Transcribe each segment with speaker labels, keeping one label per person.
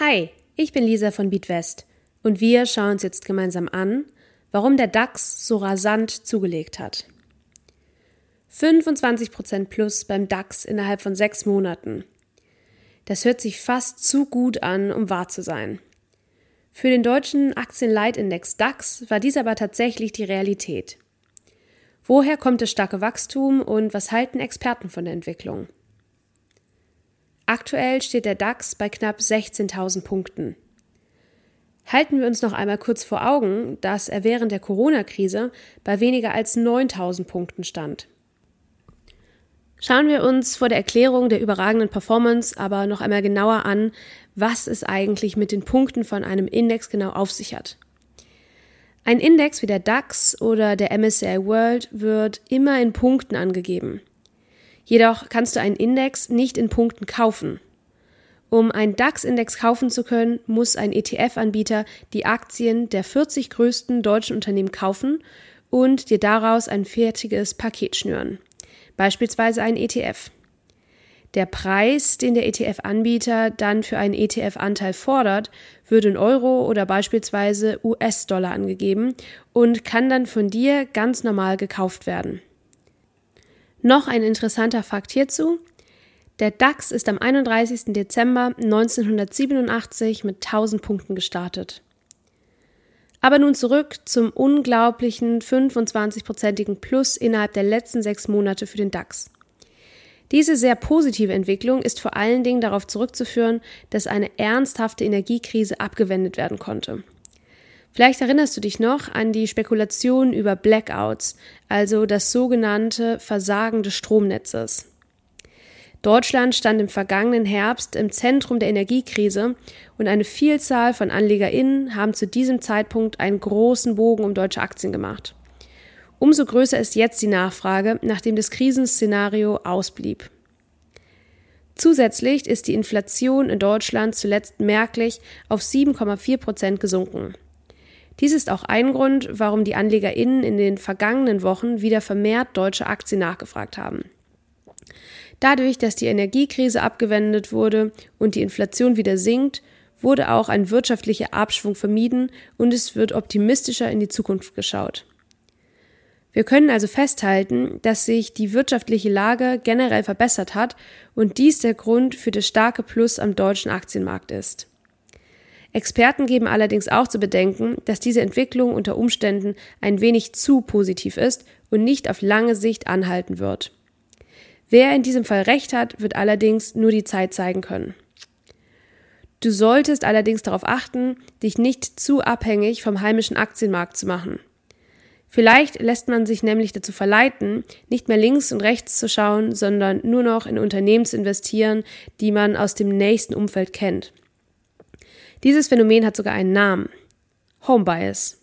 Speaker 1: Hi, ich bin Lisa von Beatwest und wir schauen uns jetzt gemeinsam an, warum der DAX so rasant zugelegt hat. 25% plus beim DAX innerhalb von sechs Monaten. Das hört sich fast zu gut an, um wahr zu sein. Für den deutschen Aktienleitindex DAX war dies aber tatsächlich die Realität. Woher kommt das starke Wachstum und was halten Experten von der Entwicklung? Aktuell steht der DAX bei knapp 16.000 Punkten. Halten wir uns noch einmal kurz vor Augen, dass er während der Corona-Krise bei weniger als 9.000 Punkten stand. Schauen wir uns vor der Erklärung der überragenden Performance aber noch einmal genauer an, was es eigentlich mit den Punkten von einem Index genau auf sich hat. Ein Index wie der DAX oder der MSCI World wird immer in Punkten angegeben. Jedoch kannst du einen Index nicht in Punkten kaufen. Um einen DAX-Index kaufen zu können, muss ein ETF-Anbieter die Aktien der 40 größten deutschen Unternehmen kaufen und dir daraus ein fertiges Paket schnüren. Beispielsweise ein ETF. Der Preis, den der ETF-Anbieter dann für einen ETF-Anteil fordert, wird in Euro oder beispielsweise US-Dollar angegeben und kann dann von dir ganz normal gekauft werden. Noch ein interessanter Fakt hierzu. Der DAX ist am 31. Dezember 1987 mit 1000 Punkten gestartet. Aber nun zurück zum unglaublichen 25-prozentigen Plus innerhalb der letzten sechs Monate für den DAX. Diese sehr positive Entwicklung ist vor allen Dingen darauf zurückzuführen, dass eine ernsthafte Energiekrise abgewendet werden konnte. Vielleicht erinnerst du dich noch an die Spekulation über Blackouts, also das sogenannte Versagen des Stromnetzes. Deutschland stand im vergangenen Herbst im Zentrum der Energiekrise und eine Vielzahl von AnlegerInnen haben zu diesem Zeitpunkt einen großen Bogen um deutsche Aktien gemacht. Umso größer ist jetzt die Nachfrage, nachdem das Krisenszenario ausblieb. Zusätzlich ist die Inflation in Deutschland zuletzt merklich auf 7,4 Prozent gesunken. Dies ist auch ein Grund, warum die AnlegerInnen in den vergangenen Wochen wieder vermehrt deutsche Aktien nachgefragt haben. Dadurch, dass die Energiekrise abgewendet wurde und die Inflation wieder sinkt, wurde auch ein wirtschaftlicher Abschwung vermieden und es wird optimistischer in die Zukunft geschaut. Wir können also festhalten, dass sich die wirtschaftliche Lage generell verbessert hat und dies der Grund für das starke Plus am deutschen Aktienmarkt ist. Experten geben allerdings auch zu bedenken, dass diese Entwicklung unter Umständen ein wenig zu positiv ist und nicht auf lange Sicht anhalten wird. Wer in diesem Fall recht hat, wird allerdings nur die Zeit zeigen können. Du solltest allerdings darauf achten, dich nicht zu abhängig vom heimischen Aktienmarkt zu machen. Vielleicht lässt man sich nämlich dazu verleiten, nicht mehr links und rechts zu schauen, sondern nur noch in Unternehmen zu investieren, die man aus dem nächsten Umfeld kennt. Dieses Phänomen hat sogar einen Namen. Home Bias.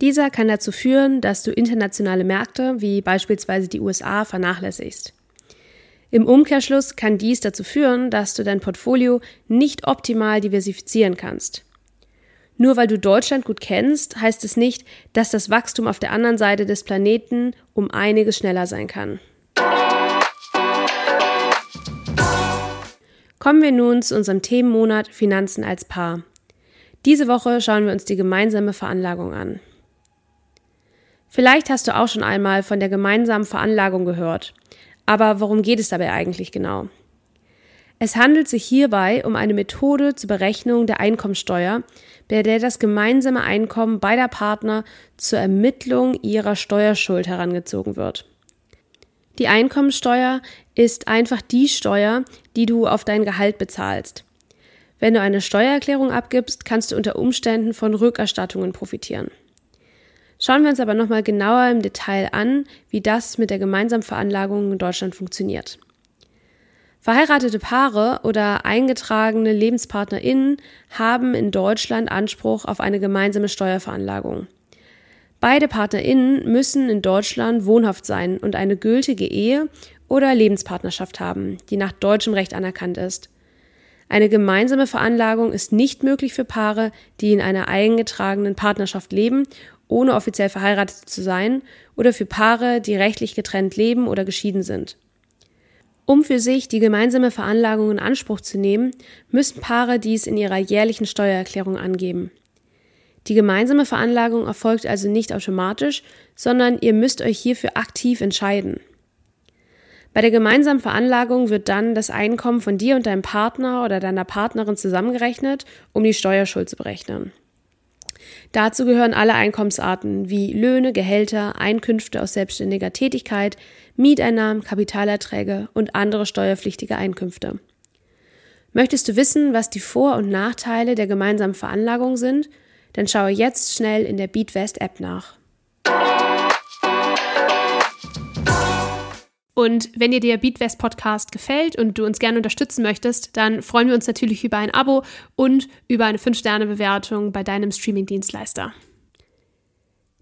Speaker 1: Dieser kann dazu führen, dass du internationale Märkte wie beispielsweise die USA vernachlässigst. Im Umkehrschluss kann dies dazu führen, dass du dein Portfolio nicht optimal diversifizieren kannst. Nur weil du Deutschland gut kennst, heißt es nicht, dass das Wachstum auf der anderen Seite des Planeten um einiges schneller sein kann. Kommen wir nun zu unserem Themenmonat Finanzen als Paar. Diese Woche schauen wir uns die gemeinsame Veranlagung an. Vielleicht hast du auch schon einmal von der gemeinsamen Veranlagung gehört. Aber worum geht es dabei eigentlich genau? Es handelt sich hierbei um eine Methode zur Berechnung der Einkommensteuer, bei der das gemeinsame Einkommen beider Partner zur Ermittlung ihrer Steuerschuld herangezogen wird. Die Einkommensteuer ist einfach die Steuer, die du auf dein Gehalt bezahlst. Wenn du eine Steuererklärung abgibst, kannst du unter Umständen von Rückerstattungen profitieren. Schauen wir uns aber nochmal genauer im Detail an, wie das mit der gemeinsamen Veranlagung in Deutschland funktioniert. Verheiratete Paare oder eingetragene LebenspartnerInnen haben in Deutschland Anspruch auf eine gemeinsame Steuerveranlagung. Beide PartnerInnen müssen in Deutschland wohnhaft sein und eine gültige Ehe oder Lebenspartnerschaft haben, die nach deutschem Recht anerkannt ist. Eine gemeinsame Veranlagung ist nicht möglich für Paare, die in einer eingetragenen Partnerschaft leben, ohne offiziell verheiratet zu sein, oder für Paare, die rechtlich getrennt leben oder geschieden sind. Um für sich die gemeinsame Veranlagung in Anspruch zu nehmen, müssen Paare dies in ihrer jährlichen Steuererklärung angeben. Die gemeinsame Veranlagung erfolgt also nicht automatisch, sondern ihr müsst euch hierfür aktiv entscheiden. Bei der gemeinsamen Veranlagung wird dann das Einkommen von dir und deinem Partner oder deiner Partnerin zusammengerechnet, um die Steuerschuld zu berechnen. Dazu gehören alle Einkommensarten wie Löhne, Gehälter, Einkünfte aus selbstständiger Tätigkeit, Mieteinnahmen, Kapitalerträge und andere steuerpflichtige Einkünfte. Möchtest du wissen, was die Vor- und Nachteile der gemeinsamen Veranlagung sind? Dann schaue jetzt schnell in der BeatWest App nach. Und wenn dir der Beatwest Podcast gefällt und du uns gerne unterstützen möchtest, dann freuen wir uns natürlich über ein Abo und über eine 5-Sterne-Bewertung bei deinem Streaming-Dienstleister.